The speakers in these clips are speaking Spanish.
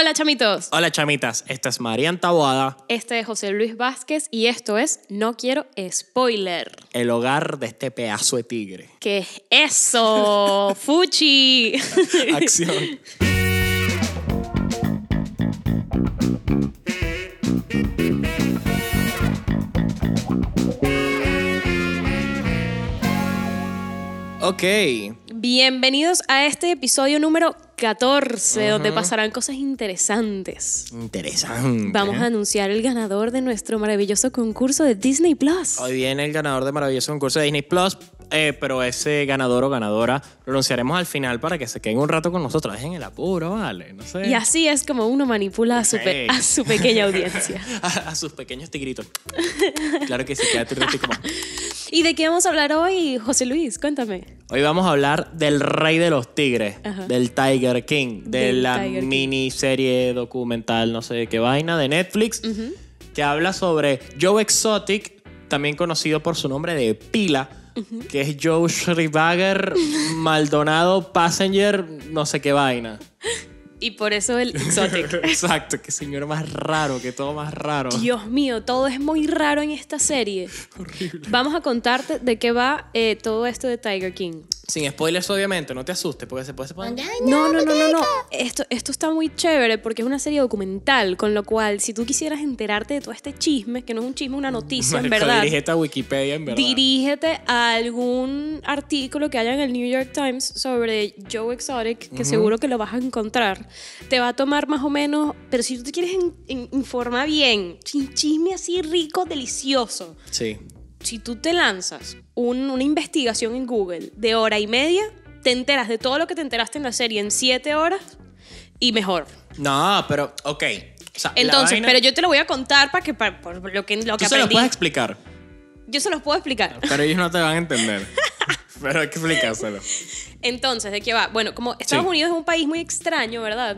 Hola chamitos, Hola chamitas, esta es Marian Taboada, este es José Luis Vázquez y esto es No Quiero Spoiler. el hogar de este pedazo de tigre. ¿Qué es eso? ¡Fuchi! Acción. Ok, Bienvenidos a este episodio número 14, donde pasarán cosas interesantes. interesante. Vamos a anunciar el ganador de nuestro maravilloso concurso de Disney Plus. Hoy viene el ganador de maravilloso concurso de Disney Plus, eh, pero ese ganador o ganadora lo anunciaremos al final para que se queden un rato con nosotros. Dejen el apuro, vale. No sé. Y así es como uno manipula a su, pe- a su pequeña audiencia. a, a sus pequeños tigritos. claro que sí, ratito más. ¿Y de qué vamos a hablar hoy, José Luis? Cuéntame. Hoy vamos a hablar del rey de los tigres, Ajá. del Tiger King, de Del la Tiger King. miniserie documental, no sé qué vaina, de Netflix, que habla sobre Joe Exotic, también conocido por su nombre de pila, que es Joe Schribager Maldonado Passenger, no sé qué vaina. Y por eso el Exotic. Exacto, qué señor más raro, que todo más raro. Dios mío, todo es muy raro en esta serie. Vamos a contarte de qué va eh, todo esto de Tiger King. Sin spoilers, obviamente, no te asustes, porque se puede... se puede- No, no, no, no, no. Esto, esto está muy chévere porque es una serie documental, con lo cual, si tú quisieras enterarte de todo este chisme, que no es un chisme, una noticia, en verdad, Dirígete a Wikipedia, en verdad. dirígete a algún artículo que haya en el New York Times sobre Joe Exotic, que seguro que lo vas a encontrar. Te va a tomar más o menos, pero si tú te quieres in- informar bien, chi- chisme así rico, delicioso, Sí. si tú te lanzas un- una investigación en Google de hora y media, te enteras de todo lo que te enteraste en la serie en siete horas y mejor. No, pero, ok. O sea, Entonces, vaina- pero yo te lo voy a contar para que para, por lo que, lo que Tú se lo aprendí. puedes explicar, Yo se los puedo explicar. pero ellos no te van a entender. pero hay que explicárselo. Entonces, ¿de qué va? Bueno, como Estados Sí. Unidos es un país muy extraño, ¿verdad?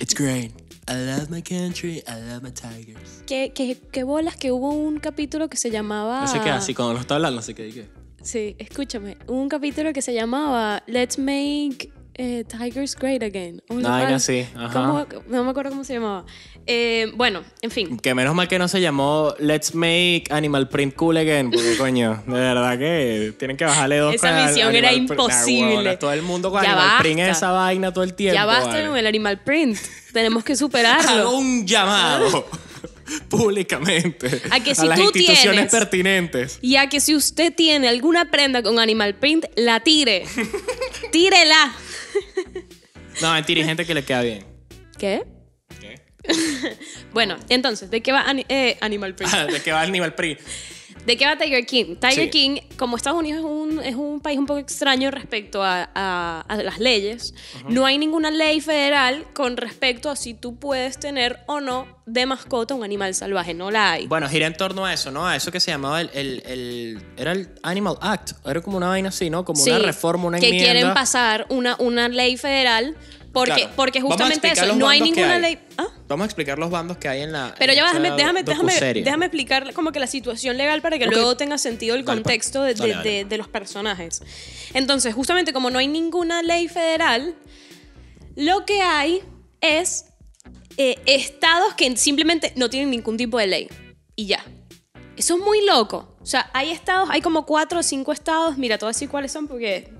It's great. I love my country, I love my tigers. ¿Qué, qué, qué bolas que hubo un capítulo que se llamaba... No sé qué así, cuando lo está hablando, no sé qué dije. Sí, escúchame. Hubo un capítulo que se llamaba Let's Make eh, Tigers Great Again. Una vaina así. No me acuerdo cómo se llamaba. Eh, bueno, en fin. Que menos mal que no se llamó Let's Make Animal Print Cool Again, porque coño, de verdad que tienen que bajarle dos Esa misión era Print. Nah, imposible. todo el mundo con Ya Animal Print basta. esa vaina todo el tiempo. ya basta vale. con el animal print. Tenemos que Hago superarlo. un llamado públicamente A que si las tú instituciones tienes- pertinentes. Ya que si usted tiene alguna prenda con animal print, la tire. Tírela. No, mentira, hay gente que le queda bien. ¿Qué? ¿Qué? Bueno, entonces, ¿de qué va ani- eh, Animal Print? ¿De qué va Animal Print? ¿De qué va Tiger King? Tiger Sí. King, como Estados Unidos es un, es un país un poco extraño respecto a, a- a las leyes, no hay ninguna ley federal con respecto a si tú puedes tener o no de mascota un animal salvaje. No la hay. Bueno, gira en torno a eso, ¿no? A eso que se llamaba el, el- el- Era el Animal Act. Era como una vaina así, ¿no? Como Sí, una reforma, una que enmienda. quieren pasar una, una ley federal porque, Claro. porque justamente eso, no hay ninguna hay. ley... ¿Ah? Vamos a explicar los bandos que hay en la. Pero en ya déjame, déjame, déjame, déjame explicar como que la situación legal para que luego tenga sentido el pues. contexto de, de- los personajes. Entonces, justamente como no hay ninguna ley federal, lo que hay es eh, estados que simplemente no tienen ningún tipo de ley. Y ya. Eso es muy loco. O sea, hay estados, hay como cuatro o cinco estados. Mira, te voy a decir cuáles son porque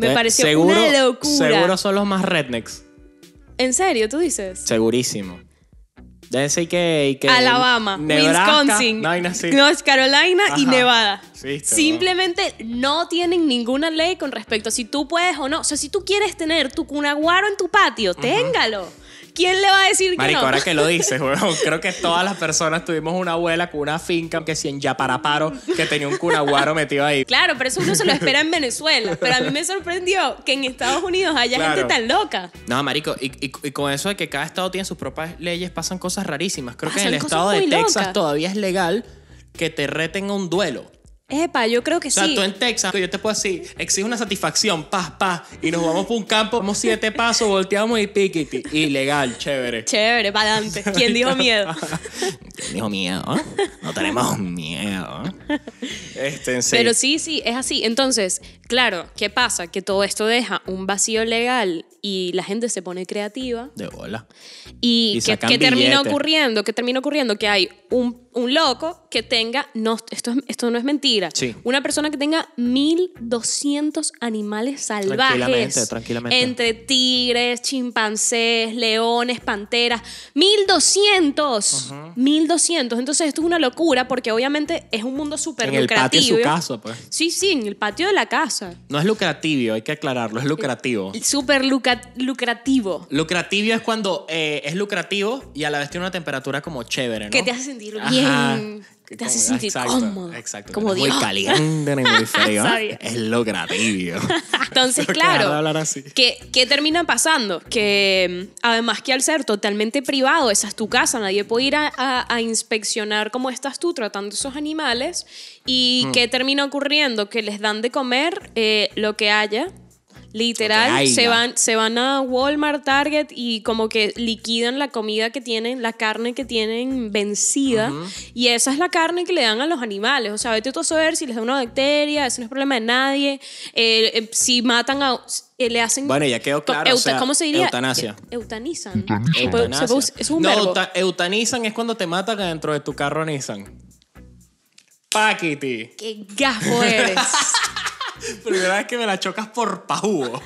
me Eh, pareció seguro, una locura. Seguro son los más rednecks. ¿En serio, tú dices? Segurísimo. Debe ser que. que Alabama, Nebraska, Wisconsin, vaina así. North Carolina y. Nevada. Sí, Simplemente no tienen ninguna ley con respecto a si tú puedes o no. O sea, si tú quieres tener tu cunaguaro en tu patio, téngalo. ¿Quién le va a decir Marico, que no? ahora que lo dices, weón, creo que todas las personas tuvimos una abuela con una finca que si en Yaparaparo que tenía un cunaguaro metido ahí. Claro, pero eso uno se lo espera en Venezuela. Pero a mí me sorprendió que en Estados Unidos haya Claro. gente tan loca. No, marico, y, y- y con eso de que cada estado tiene sus propias leyes, pasan cosas rarísimas. Creo que en el estado de Texas locas. todavía es legal que te reten a un duelo. Epa, yo creo que O sea, sí. tú en Texas, yo te puedo decir, exige una satisfacción, paz, paz, y nos vamos por un campo, vamos siete pasos, volteamos y piquiti. Ilegal, chévere. Chévere, para adelante. ¿Quién dijo miedo? ¿Quién dijo miedo? No tenemos miedo. Este, sí. Pero sí, sí, es así. Entonces, claro, ¿qué pasa? Que todo esto deja un vacío legal y la gente se pone creativa. De bola. ¿Y, Y qué, sacan qué termina ocurriendo? ¿Qué termina ocurriendo? Que hay un, un loco que tenga, no, esto, es- esto no es mentira, Sí. una persona que tenga 1200 animales salvajes. Tranquilamente, tranquilamente. Entre tigres, chimpancés, leones, panteras. 1200. 1200. Entonces esto es una locura porque obviamente es un mundo súper En el patio de lucrativo. su casa, pues. Sí, sí, en el patio de la casa. No es lucrativo, hay que aclararlo, es lucrativo. Súper luca- lucrativo. Lucrativo es cuando eh, es lucrativo y a la vez tiene una temperatura como chévere, ¿no? Que te hace sentir Ajá. bien. Que Te hace como- sentir exacto, cómodo. Exacto. Como Dios. muy caliente ni muy frío. Es lucrativo. Entonces, claro. ¿qué, qué termina pasando? Que mm, además que al ser totalmente privado, esa es tu casa, nadie puede ir a, a- a inspeccionar cómo estás tú tratando esos animales. ¿Y Hmm. qué termina ocurriendo? Que les dan de comer eh, lo que haya. Literal, se van, se van a Walmart, Target y como que liquidan la comida que tienen, la carne que tienen vencida. Y esa es la carne que le dan a los animales. O sea, vete tú a saber si les da una bacteria, eso no es problema de nadie. Eh, eh, si matan a. eh, le hacen. Bueno, ya quedó claro, o sea, ¿Cómo se diría? eutanasia. Eutanizan. Eutanasia. Se puede- Es un no, verbo. eutanizan es cuando te matan dentro de tu carro Nissan. Paquiti. Qué gafo eres. Primera vez que me la chocas por pajugo.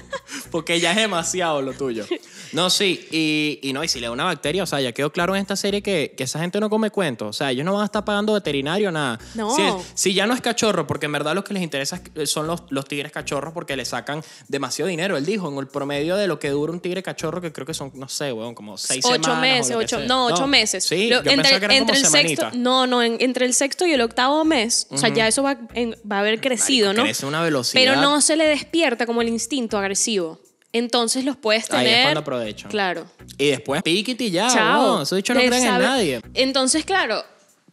Porque ya es demasiado lo tuyo. No, sí. Y, y no, y si le da una bacteria, o sea, ya quedó claro en esta serie que, que esa gente no come cuentos. O sea, ellos no van a estar pagando veterinario, nada. No. Si, si ya no es cachorro, porque en verdad lo que les interesa es- son los, los tigres cachorros porque le sacan demasiado dinero. Él dijo, en el promedio de lo que dura un tigre cachorro, que creo que son, no sé, weón, como seis ocho semanas. o meses, ocho, sea. no, ocho meses. Sí, Lo- yo pensaba que eran entre como el sexto, semanitas. no, no, en- entre el sexto y el octavo mes, o sea, ya eso va, en- va a haber crecido, Marico, ¿no? crece una velocidad. Pero no se le despierta como el instinto agresivo. Entonces los puedes Ahí es tener. cuando aprovechan. Claro. Y después piquiti ya, Chao. Eso dicho no creen en nadie. Entonces, claro,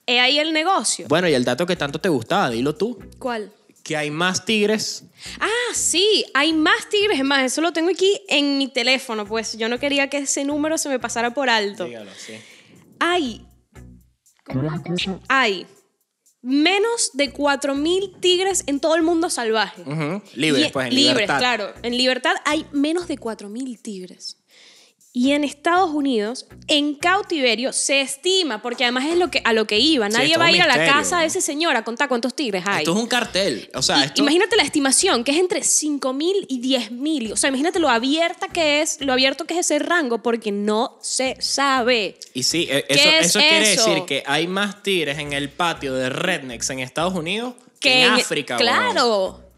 he ahí el negocio. Bueno, y el dato que tanto te gustaba, dilo tú. ¿Cuál? Que hay más tigres. Ah, sí, hay más tigres. Es más, eso lo tengo aquí en mi teléfono, pues yo no quería que ese número se me pasara por alto. Dígalo, sí. Hay. Hay menos de 4.000 tigres en todo el mundo salvaje. Libres, Y- pues, en libres, libertad. claro. En libertad hay menos de 4.000 tigres. Y en Estados Unidos, en cautiverio, se estima, porque además es lo que, a lo que iba. Nadie va a ir a la casa de ese señor a contar cuántos tigres hay. Esto es un cartel. O sea, esto. Imagínate la estimación, que es entre 5.000 y 10.000. O sea, imagínate lo abierta que es, lo abierto que es ese rango, porque no se sabe. Y sí, ¿Qué eso, es eso quiere eso? decir que hay más tigres en el patio de rednecks en Estados Unidos que, Que en África. Claro.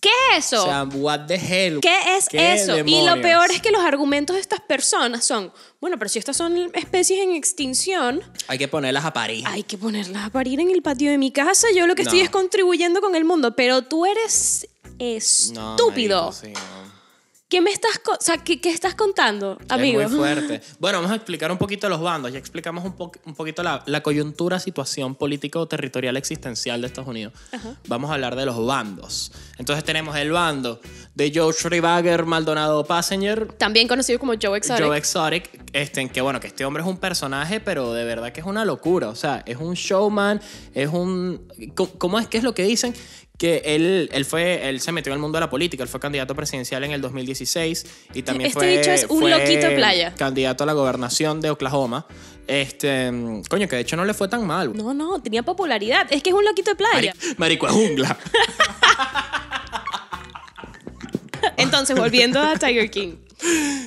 ¿Qué es eso? O sea, what the hell. ¿Qué es ¿Qué eso? Y lo peor es que los argumentos de estas personas son, bueno, pero si estas son especies en extinción, Hay que ponerlas a parir. hay que ponerlas a parir en el patio de mi casa. Yo lo que estoy No. es contribuyendo con el mundo, pero tú eres No, estúpido. marico, sí, no. ¿Qué me estás, o sea, ¿qué, qué estás contando, amigo? Es muy fuerte. Bueno, vamos a explicar un poquito los bandos. Ya explicamos un, po- un poquito la, la coyuntura, situación político-territorial existencial de Estados Unidos. Vamos a hablar de los bandos. Entonces tenemos el bando de Joe Schreiber Maldonado Passenger, También conocido como Joe Exotic. Joe Exotic, este, en que bueno, que este hombre es un personaje, pero de verdad que es una locura. O sea, es un showman, es un. ¿Cómo- ¿Cómo es que es lo que dicen? Que él, él fue, él se metió en el mundo de la política, él fue candidato presidencial en el 2016 y también Este fue, bicho es un fue loquito de playa. candidato a la gobernación de Oklahoma. Este, coño, que de hecho no le fue tan mal. No, no, tenía popularidad. Es que es un loquito de playa. Mari- marico es jungla. Entonces, volviendo a Tiger King.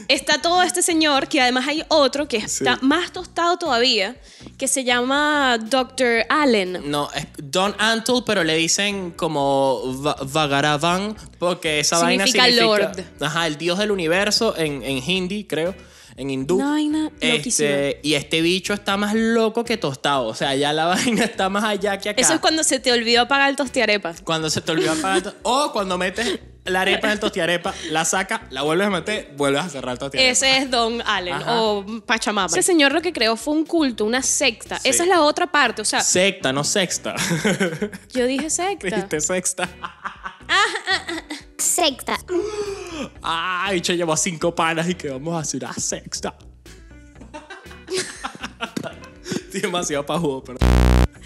Está todo este señor, que además hay otro que está más tostado todavía, que se llama Dr. Allen. No, es Don Antle, pero le dicen como Va- Vagaravan, porque esa vaina Significa significa. Lord. Ajá, el dios del universo en, en hindi, creo. En hindú. Una vaina loquísima. este, y este bicho está más loco que tostado. O sea, ya la vaina está más allá que acá. Eso es cuando se te olvidó apagar el tostiarepa. Cuando se te olvidó apagar el O cuando metes la arepa en el tostiarepa, la sacas, la vuelves a meter, vuelves a cerrar el tostiarepa. Ese es Don Allen Ajá. o Pachamama. Ese señor lo que creó fue un culto, una secta. Sí. Esa es la otra parte. O sea, Secta, no sexta. yo dije secta. Dijiste sexta. Secta. Ay, che, llevo cinco panas y que vamos a hacer una sexta. Estoy demasiado pajudo, perdón.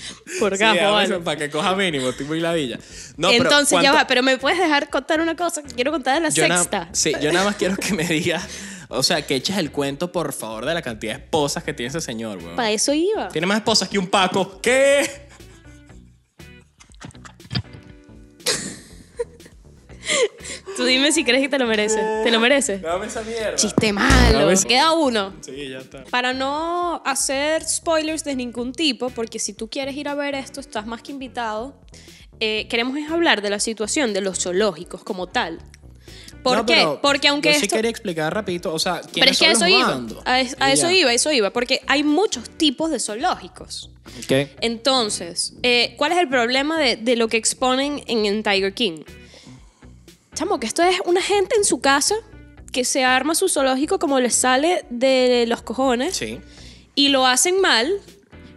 por Sí, gajo, vale. eso Para que coja mínimo, estoy muy ladilla. No, pero Entonces, ya ¿cuánto- va, pero me puedes dejar contar una cosa que quiero contar de la sexta. sí, yo nada más quiero que me digas, o sea, que eches el cuento, por favor, de la cantidad de esposas que tiene ese señor, weón. Para eso iba. Tiene más esposas que un Paco. ¿Qué? Tú dime si crees que te lo mereces. ¿Te lo mereces? Dame esa mierda. Chiste malo. Queda uno. Sí, ya está. Para no hacer spoilers de ningún tipo, porque si tú quieres ir a ver esto, estás más que invitado. eh, queremos es hablar de la situación de los zoológicos como tal. ¿Por No, qué? pero Porque aunque yo sí esto... quería explicar rapidito, o sea, Pero ¿quiénes es que a son eso los iba. A, es- a eso iba, a eso iba. Porque hay muchos tipos de zoológicos. ¿Qué? Entonces, eh, ¿cuál es el problema de, de lo que exponen en, en Tiger King? Chamo, que esto es una gente en su casa que se arma su zoológico como les sale de los cojones Sí. y lo hacen mal,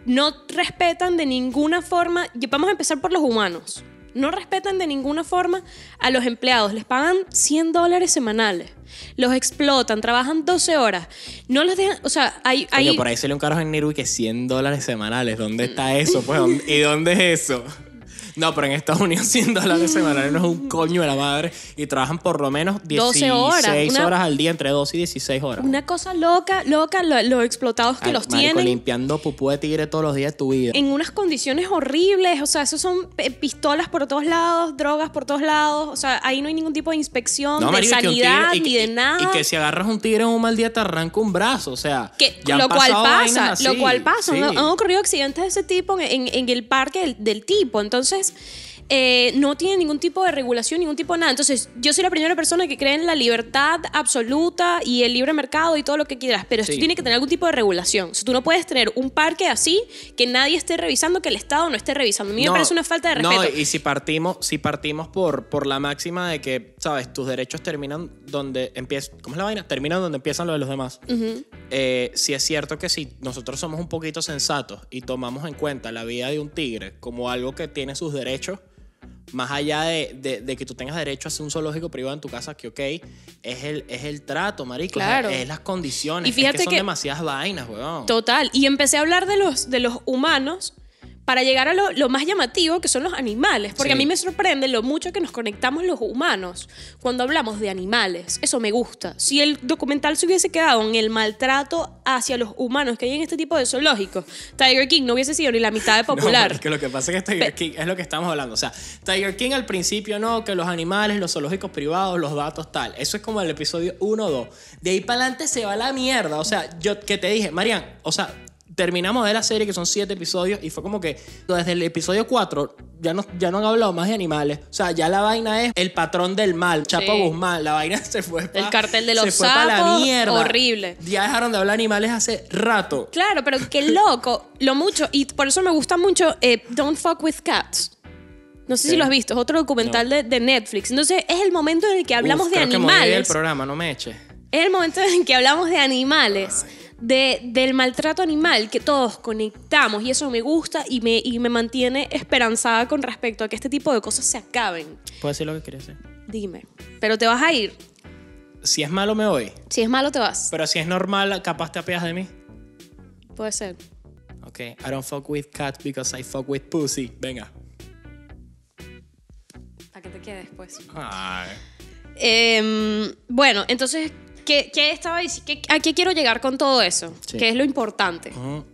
no respetan de ninguna forma, y vamos a empezar por los humanos, no respetan de ninguna forma a los empleados, les pagan 100 dólares semanales, los explotan, trabajan 12 horas, no los dejan, o sea, hay... hay Oye, por ahí sale un carajo en Niru y que 100 dólares semanales. ¿Dónde está eso? Pues, ¿dónde- ¿Y dónde es eso? No, pero en Estados Unidos 100 dólares semanales no es un coño de la madre. Y trabajan por lo menos 16 12 horas, una- horas al día, entre 12 y 16 horas. Una cosa loca, loca, lo- los explotados que Ay, los marico, tienen limpiando pupú de tigre todos los días de tu vida. en unas condiciones horribles, o sea, esos son eh, pistolas por todos lados, drogas por todos lados, o sea, ahí no hay ningún tipo de inspección, de marico, y que un tigre- sanidad, y que- ni de nada. Y que si agarras un tigre en un mal día te arranca un brazo, o sea. Que- ya han lo cual pasado pasa, lo cual pasa. sí. Han, han ocurrido accidentes de ese tipo en, en- en el parque del, del tipo. Entonces, ustedes. Eh, no tiene ningún tipo de regulación, ningún tipo de nada. Entonces, yo soy la primera persona que cree en la libertad absoluta y el libre mercado y todo lo que quieras, pero esto Sí. tiene que tener algún tipo de regulación. O sea, tú no puedes tener un parque así que nadie esté revisando, que el Estado no esté revisando. A mí me parece una falta de respeto. No, y si partimos, si partimos por, por la máxima de que, ¿sabes? Tus derechos terminan donde empiezan. ¿Cómo es la vaina? Terminan donde empiezan los de los demás. Eh, si es cierto que si nosotros somos un poquito sensatos y tomamos en cuenta la vida de un tigre como algo que tiene sus derechos, más allá de, de- de que tú tengas derecho a hacer un zoológico privado en tu casa, que ok, es el, es el trato, marico. es- Claro. Es, las condiciones. Y fíjate es que son que- demasiadas vainas, weón. Total. Y empecé a hablar de los, de los humanos para llegar a lo, lo más llamativo, que son los animales. Porque Sí. a mí me sorprende lo mucho que nos conectamos los humanos cuando hablamos de animales. Eso me gusta. Si el documental se hubiese quedado en el maltrato hacia los humanos que hay en este tipo de zoológicos, Tiger King no hubiese sido ni la mitad de No, popular. porque lo que pasa es que Tiger King es lo que estamos hablando. O sea, Tiger King al principio no, que los animales, los zoológicos privados, los datos tal. Eso es como el episodio 1 o 2. De ahí para adelante se va la mierda. O sea, yo que te dije, Marian, o sea, terminamos de la serie que son 7 episodios y fue como que desde el episodio 4 ya no, ya no han hablado más de animales. O sea, ya la vaina es el patrón del mal, Chapo Sí. Guzmán. La vaina se fue pa- El cartel de se los fue pa' la sapos, mierda. horrible. Ya dejaron de hablar de animales hace rato. Claro, pero qué loco, lo mucho, y por eso me gusta mucho eh, Don't Fuck with Cats. No sé si lo has visto, es otro documental de, de Netflix. Entonces, es el momento en el que hablamos Uf, de creo que animales. programa, no me eches. Es el momento en que hablamos de animales, de, del maltrato animal, que todos conectamos, y eso me gusta y me, y me mantiene esperanzada con respecto a que este tipo de cosas se acaben. ¿Puedo decir lo que quieres decir? Dime, pero te vas a ir. Si es malo, me voy. Si es malo, te vas. Pero si es normal, capaz te apeas de mí. Puede ser. Ok, I don't fuck with cats because I fuck with pussy. Venga. Para que te quedes, pues. Ay. Em, bueno, entonces, ¿qué, qué estaba dic- qué- ¿a qué quiero llegar con todo eso? Sí. Que es lo importante. Ujú.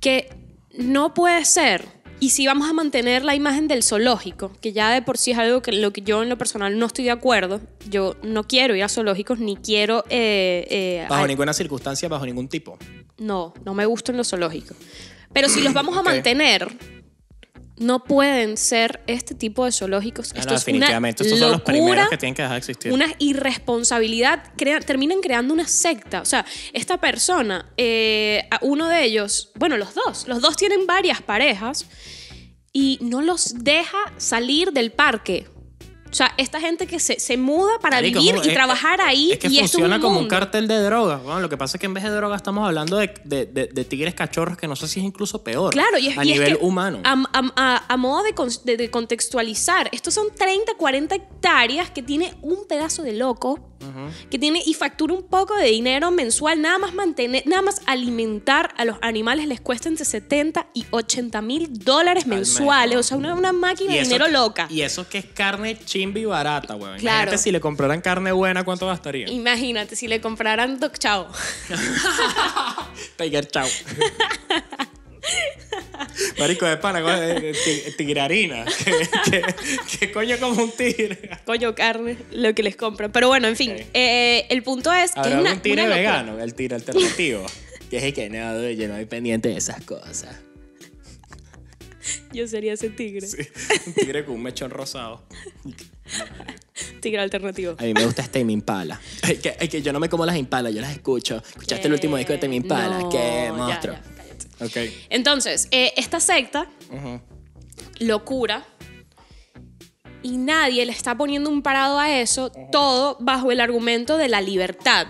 Que no puede ser, y si vamos a mantener la imagen del zoológico, que ya de por sí es algo que lo que yo en lo personal no estoy de acuerdo, yo no quiero ir a zoológicos ni quiero... eh, eh, Bajo a- ninguna circunstancia, bajo ningún tipo. no, no me gustan los zoológicos. Pero si los vamos a Ok. mantener, no pueden ser este tipo de zoológicos. No, Esto es una definitivamente. Estos son los locura, primeros que tienen que dejar de existir. una irresponsabilidad, crea- terminan creando una secta. O sea, esta persona, eh, uno de ellos, bueno, los dos, los dos tienen varias parejas y no los deja salir del parque. O sea, esta gente que se, se muda para Marico, vivir es- y trabajar ahí Es que y esto es funciona un como un cartel de drogas. Bueno, lo que pasa es que en vez de drogas estamos hablando de, de- de- de tigres cachorros que no sé si es incluso peor. Claro, y es, a y es nivel que humano. A, a- a- a modo de, con- de- de contextualizar, estos son 30, 40 hectáreas que tiene un pedazo de loco que tiene y factura un poco de dinero mensual, nada más mantener, nada más alimentar a los animales les cuesta entre 70 y 80 mil dólares mensuales, o sea, una, una máquina de dinero loca. Y eso que es carne chimba y barata, weón. Claro. Imagínate si le compraran carne buena, ¿cuánto gastaría? Imagínate si le compraran Doc Chao. Tiger Chow. Marico de pana, de ti- tigrarina. ¿Qué, qué, qué coño como un tigre? Coño, carne, lo que les compran. Pero bueno, en fin, eh, el punto es que es una, un tigre una vegano, el tigre alternativo. que es el que no, yo no estoy pendiente de esas cosas. Yo sería ese tigre. Sí, un tigre con un mechón rosado. Tigre alternativo. A mí me gusta este Tame Impala. Es que, es que yo no me como las impalas, yo las escucho. ¿Escuchaste el último disco de Tame Impala? No, ¡Qué monstruo! ya, cállate. Ok. Entonces, eh, esta secta, locura, y nadie le está poniendo un parado a eso, todo bajo el argumento de la libertad.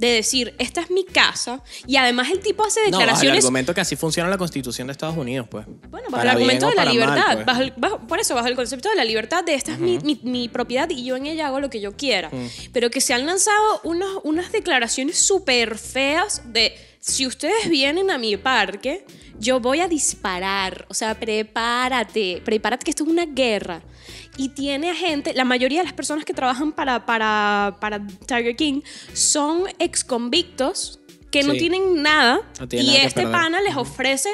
De decir, esta es mi casa, y además el tipo hace No, bajo el declaraciones. argumento que así funciona la constitución de Estados Unidos, pues. Bueno, bajo Para el argumento de la para mal, libertad. pues. bajo el- bajo- por eso, bajo el concepto de la libertad, de esta es mi, mi- mi propiedad y yo en ella hago lo que yo quiera. Pero que se han lanzado unos- unas declaraciones súper feas de si ustedes vienen a mi parque, yo voy a disparar. O sea, prepárate, prepárate que esto es una guerra. Y tiene a gente, la mayoría de las personas que trabajan para, para, para Tiger King son ex convictos que no tienen nada. No y nada este pana les ofrece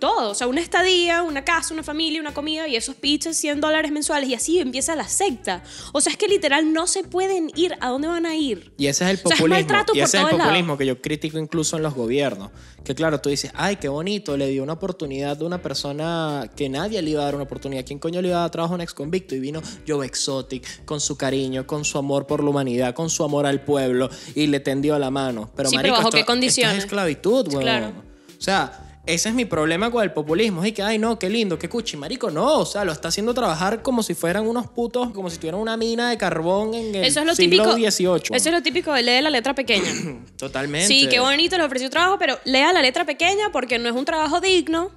todo, o sea, una estadía, una casa, una familia, una comida y esos pizzas 100 dólares mensuales y así empieza la secta. O sea, es que literal no se pueden ir a dónde van a ir. Y ese es el O sea, es populismo. maltrato y por ese es el lados. populismo que yo critico incluso en los gobiernos. Que claro, tú dices, ay, qué bonito, le dio una oportunidad a una persona que nadie le iba a dar una oportunidad. ¿Quién coño le iba a dar trabajo a un ex convicto? Y vino Joe Exotic con su cariño, con su amor por la humanidad, con su amor al pueblo y le tendió la mano. Pero, Sí, pero marico, ¿bajo esto- qué esto condiciones? es esclavitud, weón. Claro. O sea, ese es mi problema con el populismo. Es que, ay, no, qué lindo, qué cuchi. Marico, no. O sea, lo está haciendo trabajar como si fueran unos putos, como si tuvieran una mina de carbón en el Eso es lo siglo típico. XVIII. Eso es lo típico de leer la letra pequeña. Totalmente. Sí, qué bonito, les ofreció trabajo, pero lea la letra pequeña porque no es un trabajo digno,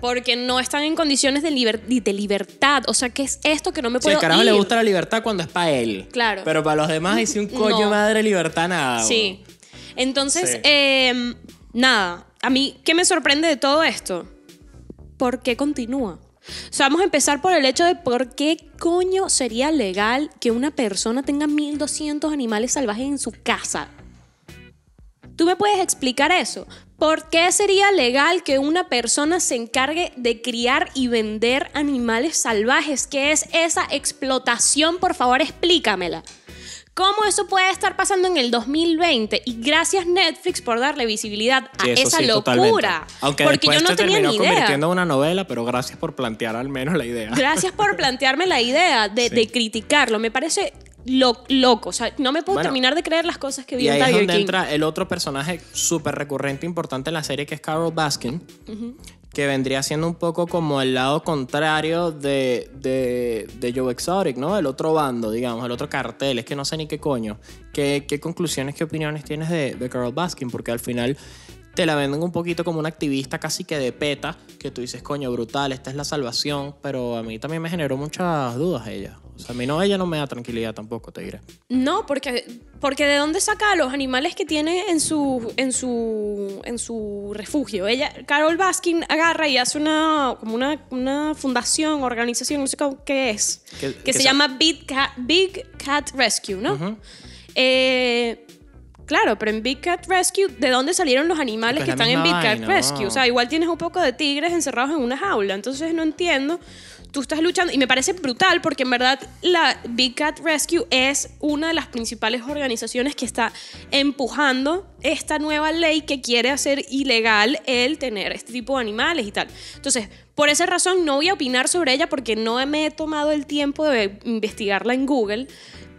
porque no están en condiciones de, liber- de libertad. O sea, ¿qué es esto que no me Si puedo al carajo ir? le gusta la libertad cuando es para él. Claro. Pero para los demás dice un coño No. madre libertad nada. Sí. Entonces, Sí. eh, nada, a mí, ¿qué me sorprende de todo esto? ¿Por qué continúa? Vamos a empezar por el hecho de por qué coño sería legal que una persona tenga 1200 animales salvajes en su casa. ¿Tú me puedes explicar eso? ¿Por qué sería legal que una persona se encargue de criar y vender animales salvajes? ¿Qué es esa explotación? Por favor, explícamela. ¿Cómo eso puede estar pasando en el 2020? Y gracias Netflix por darle visibilidad a Sí, esa sí, totalmente. locura. Aunque porque después yo no se tenía terminó ni idea. convirtiendo en una novela, pero gracias por plantear al menos la idea. Gracias por plantearme la idea de, Sí. de criticarlo. Me parece lo- loco. O sea, no me puedo Bueno, terminar de creer las cosas que vi Y en ahí es donde King. entra el otro personaje súper recurrente importante en la serie, que es Carol Baskin, que vendría siendo un poco como el lado contrario de, de, de Joe Exotic, ¿no? El otro bando, digamos, el otro cartel. Es que no sé ni qué coño. ¿Qué, qué conclusiones, qué opiniones tienes de, de Carol Baskin? Porque al final te la venden un poquito como una activista casi que de peta, que tú dices, coño, brutal, esta es la salvación, pero a mí también me generó muchas dudas ella. O sea, a mí no, ella no me da tranquilidad tampoco, te diré. No, porque, porque ¿de dónde saca a los animales que tiene en su, en su, en su refugio? Ella, Carol Baskin agarra y hace una, como una, una fundación, organización, no sé cómo- qué es, Que- que, que se llama Big Cat, Big Cat Rescue, ¿no? Eh, claro, pero en Big Cat Rescue, ¿de dónde salieron los animales Pues que están en Big Cat vaina, Rescue? ¿no? O sea, igual tienes un poco de tigres encerrados en una jaula, entonces no entiendo. Tú estás luchando y me parece brutal porque en verdad la Big Cat Rescue es una de las principales organizaciones que está empujando esta nueva ley que quiere hacer ilegal el tener este tipo de animales y tal. Entonces, por esa razón no voy a opinar sobre ella porque no me he tomado el tiempo de investigarla en Google,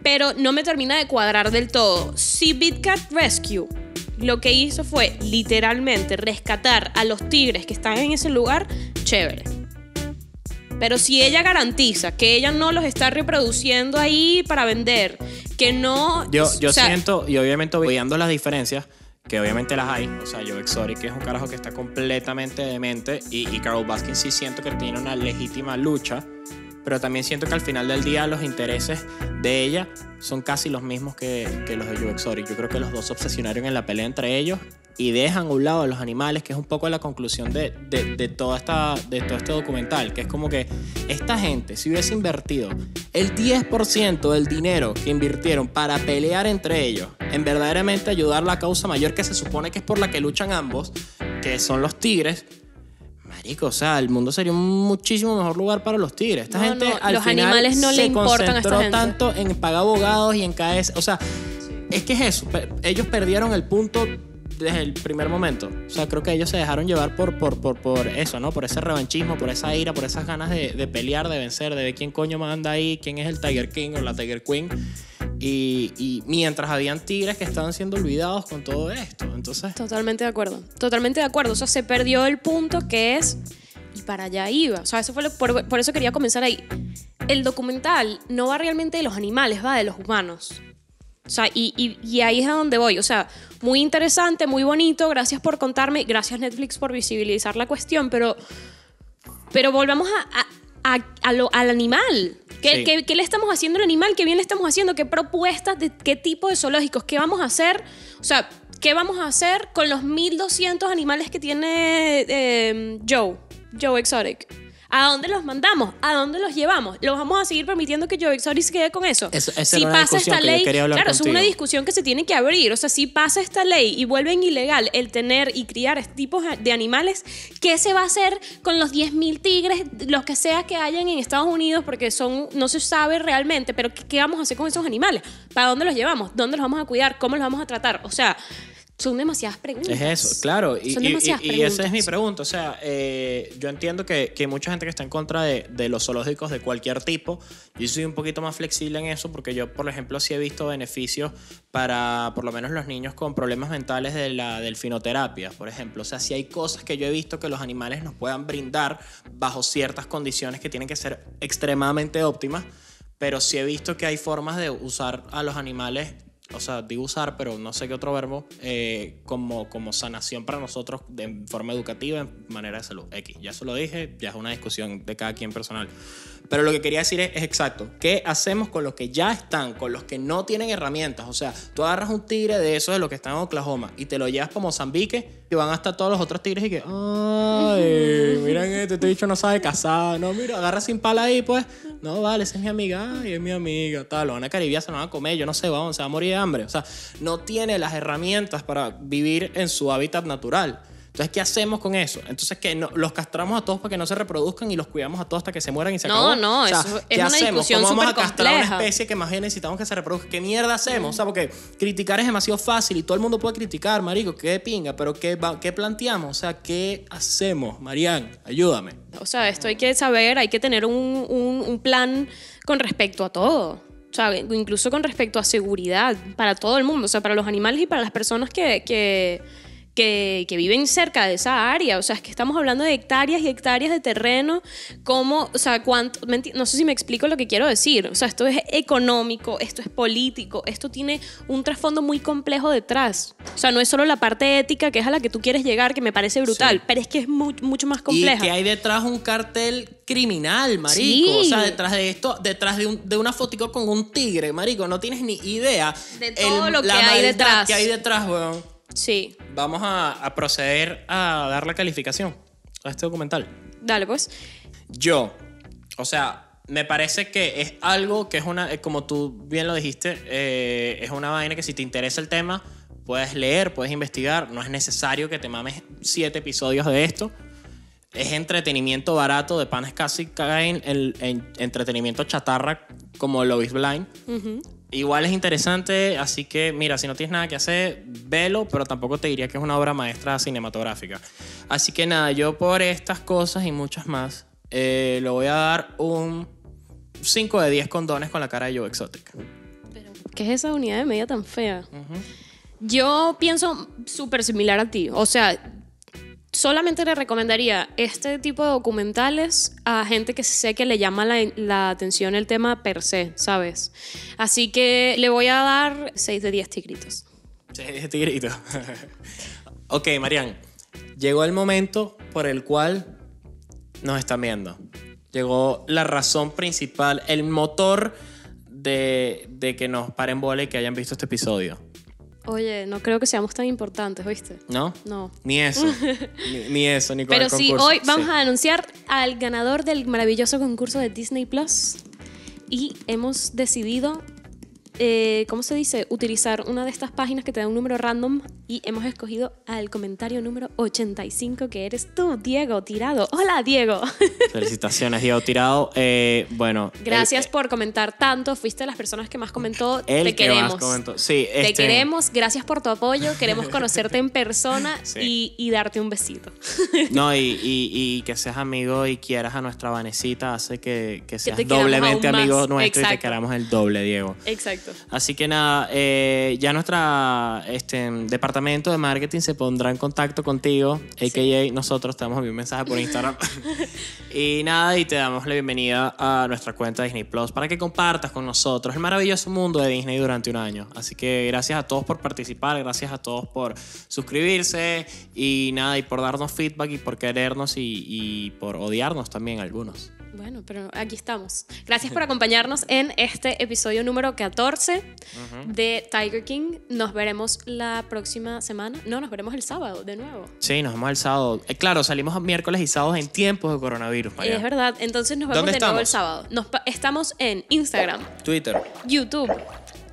pero no me termina de cuadrar del todo. Si Big Cat Rescue lo que hizo fue literalmente rescatar a los tigres que están en ese lugar, chévere. Pero si ella garantiza que ella no los está reproduciendo ahí para vender, que no... Yo, yo o sea, siento, y obviamente viendo las diferencias, que obviamente las hay. O sea, Joe Exotic que es un carajo que está completamente demente y, y Carol Baskin sí siento que tiene una legítima lucha pero también siento que al final del día los intereses de ella son casi los mismos que, que los de Joe Exotic. Yo creo que los dos se obsesionaron en la pelea entre ellos y dejan a un lado a los animales, que es un poco la conclusión de, de, de, toda esta, de todo este documental, que es como que esta gente, si hubiese invertido el 10% del dinero que invirtieron para pelear entre ellos, en verdaderamente ayudar a la causa mayor que se supone que es por la que luchan ambos, que son los tigres, Marico, o sea, el mundo sería un muchísimo mejor lugar para los tigres. Esta No, gente no, al los final animales no le se importan a esta concentró gente. tanto en pagar abogados y en caer, o sea, es que es eso, ellos perdieron el punto desde el primer momento. O sea, creo que ellos se dejaron llevar por, por, por, por eso, ¿no? Por ese revanchismo, por esa ira, por esas ganas de, de pelear, de vencer, de ver quién coño manda ahí, quién es el Tiger King o la Tiger Queen. Y, y mientras habían tigres que estaban siendo olvidados con todo esto. Entonces, Totalmente de acuerdo. Totalmente de acuerdo. O sea, se perdió el punto que es. Y para allá iba. O sea, eso fue por, por eso quería comenzar ahí. El documental no va realmente de los animales, va de los humanos. O sea, y, y- y ahí es a donde voy. O sea, muy interesante, muy bonito. Gracias por contarme. Gracias Netflix por visibilizar la cuestión. Pero, pero volvamos a, a- a- a lo- al animal. ¿Qué, Sí. qué- qué le estamos haciendo al animal? ¿Qué bien le estamos haciendo? ¿Qué propuestas? De, ¿Qué tipo de zoológicos? ¿Qué vamos a hacer? O sea, ¿qué vamos a hacer con los 1200 animales que tiene eh, Joe? Joe Exotic. ¿A dónde los mandamos? ¿A dónde los llevamos? ¿Los vamos a seguir permitiendo que Joe Exotic se quede con eso? Eso- esa si era una pasa esta ley, claro, es una discusión que se tiene que abrir. O sea, si pasa esta ley y vuelven ilegal el tener y criar este tipos de animales, ¿qué se va a hacer con los 10.000 tigres, los que sea que hayan en Estados Unidos? Porque son, no se sabe realmente, pero ¿qué, qué vamos a hacer con esos animales? ¿Para dónde los llevamos? ¿Dónde los vamos a cuidar? ¿Cómo los vamos a tratar? O sea, son demasiadas preguntas. Es eso, claro. Y, Son y- demasiadas y- y esa es mi pregunta. O sea, eh, yo entiendo que, que hay mucha gente que está en contra de, de los zoológicos de cualquier tipo. Yo soy un poquito más flexible en eso porque yo, por ejemplo, sí he visto beneficios para, por lo menos, los niños con problemas mentales de la delfinoterapia, por ejemplo. O sea, sí hay cosas que yo he visto que los animales nos puedan brindar bajo ciertas condiciones que tienen que ser extremadamente óptimas. Pero sí he visto que hay formas de usar a los animales o sea, digo usar, pero no sé qué otro verbo, eh, como, como sanación para nosotros de forma educativa, en manera de salud. X, ya eso lo dije, ya es una discusión de cada quien personal. Pero lo que quería decir es, es exacto, ¿qué hacemos con los que ya están, con los que no tienen herramientas? O sea, tú agarras un tigre de esos de los que están en Oklahoma y te lo llevas para Mozambique y van hasta todos los otros tigres y que, ay, miren este, este bicho no sabe cazar. No, mira, agarra sin pala ahí, pues. No, vale, esa es mi amiga, ay, es mi amiga, tal, lo van a caribiar, se lo van a comer, yo no sé, vamos, se va a morir de hambre. O sea, no tiene las herramientas para vivir en su hábitat natural. Entonces, ¿qué hacemos con eso? Entonces, que no, los castramos a todos para que no se reproduzcan y los cuidamos a todos hasta que se mueran y se No, acabó. no, O sea, eso es ¿qué una hacemos? discusión ¿Cómo vamos a castrar a una compleja. especie que más bien necesitamos que se reproduzca? ¿Qué mierda hacemos? O sea, porque criticar es demasiado fácil y todo el mundo puede criticar, marico, qué pinga, pero ¿qué, va- qué planteamos? O sea, ¿qué hacemos? Marian, ayúdame. O sea, esto hay que saber, hay que tener un, un- un plan con respecto a todo. O sea, incluso con respecto a seguridad para todo el mundo, o sea, para los animales y para las personas que, que, que, que viven cerca de esa área. O sea, es que estamos hablando de hectáreas y hectáreas de terreno, como, o sea, cuánto, no sé si me explico lo que quiero decir. O sea, esto es económico, esto es político, esto tiene un trasfondo muy complejo detrás. O sea, no es solo la parte ética que es a la que tú quieres llegar, que me parece brutal, Sí. pero es que es mu- mucho más compleja. Y que hay detrás un cartel criminal, marico. Sí. O sea, detrás de esto, detrás de, un- de una fotico con un tigre, marico. No tienes ni idea. De todo lo que hay detrás. que hay detrás, weón. Sí, Vamos a, a proceder a dar la calificación a este documental. dale pues. Yo, o sea, me parece que es algo que es una, eh, como tú bien lo dijiste, eh, es una vaina que si te interesa el tema, puedes leer, puedes investigar, no es necesario que te mames siete episodios de esto. Es entretenimiento barato, de panes casi caen en, en entretenimiento chatarra como Love is Blind. Igual es interesante, así que mira, si no tienes nada que hacer, velo, pero tampoco te diría que es una obra maestra cinematográfica. Así que nada, yo por estas cosas y muchas más, eh, le voy a dar un 5 de 10 condones con la cara de Joe Exotic. ¿Qué es esa unidad de medida tan fea? Yo pienso súper similar a ti. O sea, solamente le recomendaría este tipo de documentales a gente que sé que le llama la, la atención el tema per se, ¿sabes? Así que le voy a dar 6 de 10 tigritos. Sí, este grito. ok, Marian, llegó el momento por el cual nos están viendo. Llegó la razón principal, el motor de, de que nos paren bola y que hayan visto este episodio. Oye, no creo que seamos tan importantes, ¿viste? ¿No? No. Ni eso. ni, ni eso, ni con Pero el sí, concurso. hoy vamos Sí. a anunciar al ganador del maravilloso concurso de Disney Plus y hemos decidido, eh, ¿cómo se dice? Utilizar una de estas páginas que te da un número random y hemos escogido al comentario número 85 que eres tú, Diego Tirado. Hola, Diego. Felicitaciones, Diego Tirado. Eh, bueno. Gracias el- por comentar tanto. Fuiste de las personas que más comentó. el te que más queremos. comentó. Sí, Te este- queremos. Gracias por tu apoyo. Queremos conocerte en persona Sí. y, y darte un besito. No, y, y- y que seas amigo y quieras a nuestra Vanesita hace que, que seas te doblemente más. amigo nuestro y te queramos el doble, Diego. Exacto. Así que nada, eh, ya nuestra este, departamento de marketing se pondrá en contacto contigo, a.k.a. nosotros te damos un mensaje por Instagram. y nada, y te damos la bienvenida a nuestra cuenta Disney Plus para que compartas con nosotros el maravilloso mundo de Disney durante un año. Así que gracias a todos por participar, gracias a todos por suscribirse y nada, y por darnos feedback y por querernos y, y por odiarnos también algunos. Bueno, pero aquí estamos. Gracias por acompañarnos en este episodio número 14 de Tiger King. Nos veremos la próxima semana. No, nos veremos el sábado de nuevo. Sí, nos vemos el sábado. Eh, claro, salimos miércoles y sábados en tiempos de coronavirus. María. Es verdad. Entonces nos vemos ¿Dónde de nuevo el sábado. Nos estamos en Instagram, Twitter, YouTube,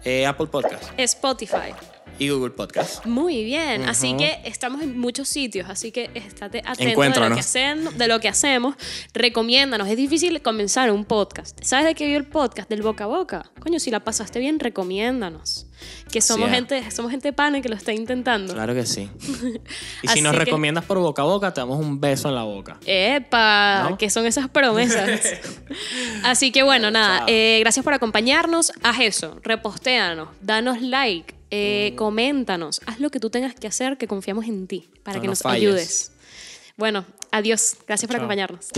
eh, Apple Podcast Spotify. Y Google Podcast. Muy bien, así que estamos en muchos sitios, así que estate atento de lo, que hacen- de lo que hacemos. Recomiéndanos, es difícil comenzar un podcast. ¿Sabes de qué vio el podcast? Del boca a boca. Coño, si la pasaste bien, recomiéndanos. Que somos Sí, ah. gente, somos gente pana que lo está intentando. Claro que sí. Y si nos que- recomiendas por boca a boca, te damos un beso en la boca. Epa, ¿No? que son esas promesas. Así que bueno, nada, eh, gracias por acompañarnos. Haz eso, repostéanos, danos like, Mm. eh, coméntanos, haz lo que tú tengas que hacer, que confiamos en ti, para No que nos ayudes. Bueno, adiós, gracias por Chao. acompañarnos.